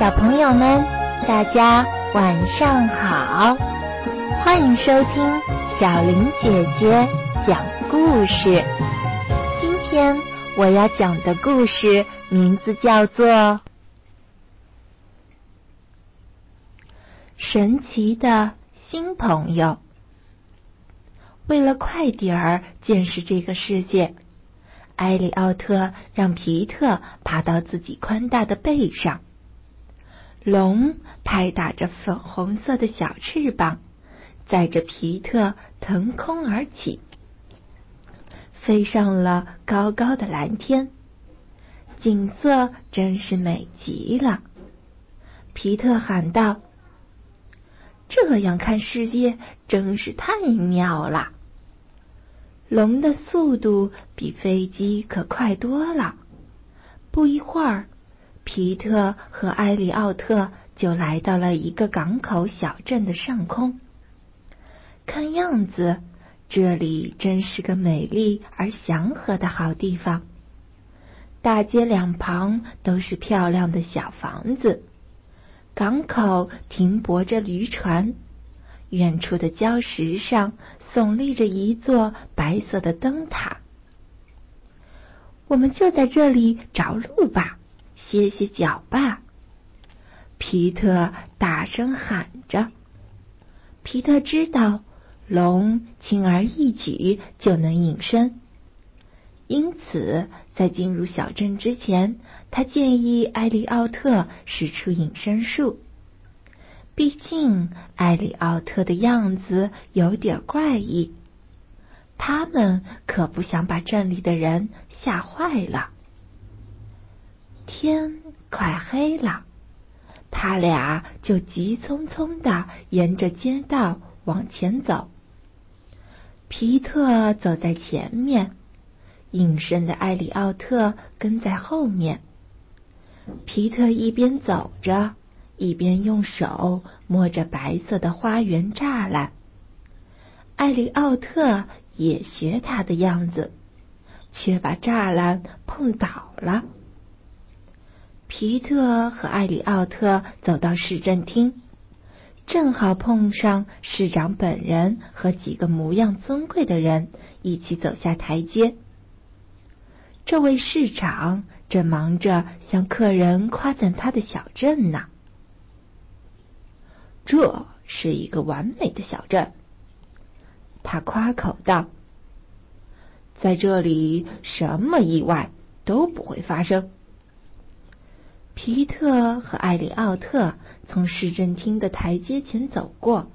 小朋友们，大家晚上好！欢迎收听小林姐姐讲故事。今天我要讲的故事名字叫做《神奇的新朋友》。为了快点儿见识这个世界，埃里奥特让皮特爬到自己宽大的背上。龙拍打着粉红色的小翅膀，载着皮特腾空而起，飞上了高高的蓝天。景色真是美极了。皮特喊道：“这样看世界真是太妙了。”龙的速度比飞机可快多了。不一会儿。皮特和埃里奥特就来到了一个港口小镇的上空。看样子，这里真是个美丽而祥和的好地方。大街两旁都是漂亮的小房子，港口停泊着渔船，远处的礁石上耸立着一座白色的灯塔。我们就在这里着陆吧。歇歇脚吧，皮特大声喊着。皮特知道龙轻而易举就能隐身，因此在进入小镇之前，他建议艾利奥特使出隐身术。毕竟艾利奥特的样子有点怪异，他们可不想把镇里的人吓坏了。天快黑了，他俩就急匆匆的沿着街道往前走。皮特走在前面，隐身的艾里奥特跟在后面。皮特一边走着，一边用手摸着白色的花园栅栏。艾里奥特也学他的样子，却把栅栏碰倒了。皮特和艾里奥特走到市政厅，正好碰上市长本人和几个模样尊贵的人一起走下台阶。这位市长正忙着向客人夸赞他的小镇呢。这是一个完美的小镇，他夸口道：“在这里，什么意外都不会发生。”皮特和艾里奥特从市政厅的台阶前走过，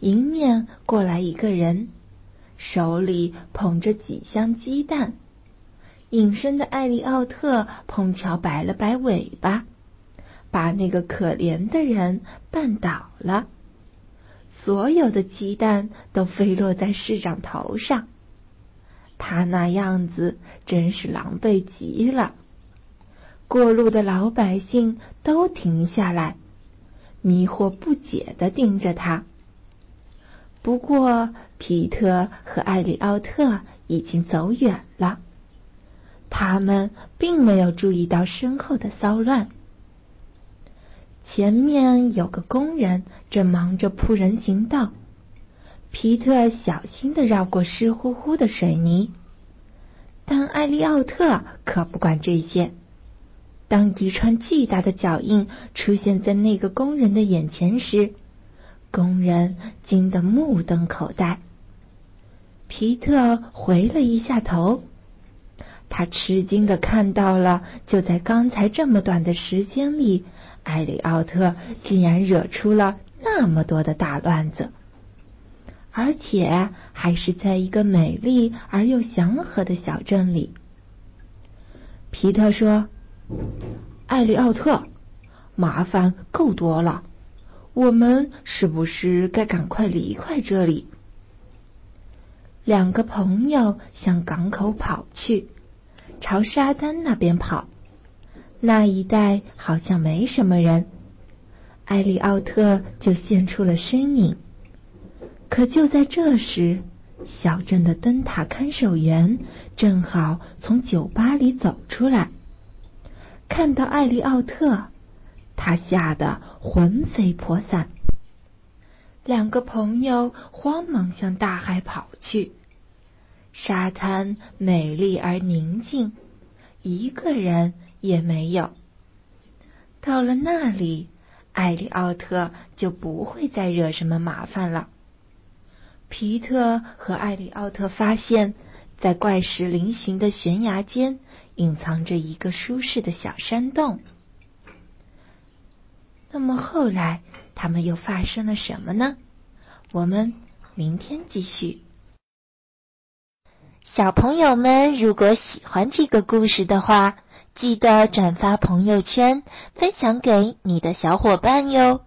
迎面过来一个人，手里捧着几箱鸡蛋。隐身的艾里奥特碰巧摆了摆尾巴，把那个可怜的人绊倒了。所有的鸡蛋都飞落在市长头上，他那样子真是狼狈极了。过路的老百姓都停下来，迷惑不解的盯着他。不过，皮特和艾里奥特已经走远了，他们并没有注意到身后的骚乱。前面有个工人正忙着铺人行道，皮特小心的绕过湿乎乎的水泥，但艾利奥特可不管这些。当一串巨大的脚印出现在那个工人的眼前时，工人惊得目瞪口呆。皮特回了一下头，他吃惊的看到了，就在刚才这么短的时间里，艾里奥特竟然惹出了那么多的大乱子，而且还是在一个美丽而又祥和的小镇里。皮特说。艾利奥特，麻烦够多了，我们是不是该赶快离开这里？两个朋友向港口跑去，朝沙滩那边跑。那一带好像没什么人，艾利奥特就现出了身影。可就在这时，小镇的灯塔看守员正好从酒吧里走出来。看到艾利奥特，他吓得魂飞魄散。两个朋友慌忙向大海跑去。沙滩美丽而宁静，一个人也没有。到了那里，艾利奥特就不会再惹什么麻烦了。皮特和艾利奥特发现，在怪石嶙峋的悬崖间，隐藏着一个舒适的小山洞。那么后来，他们又发生了什么呢？我们明天继续。小朋友们，如果喜欢这个故事的话，记得转发朋友圈，分享给你的小伙伴哟。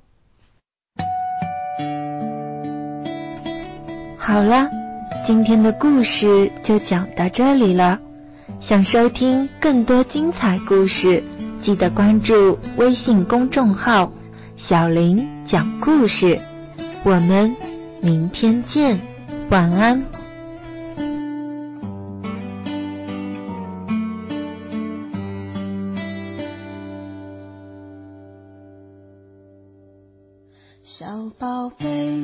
好了，今天的故事就讲到这里了。想收听更多精彩故事，记得关注微信公众号“小林讲故事”。我们明天见，晚安。小宝贝，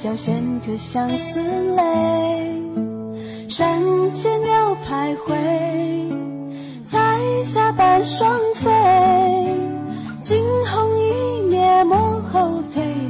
角衔颗相思泪。山间鸟徘徊，彩霞伴双飞，惊鸿一瞥莫后退，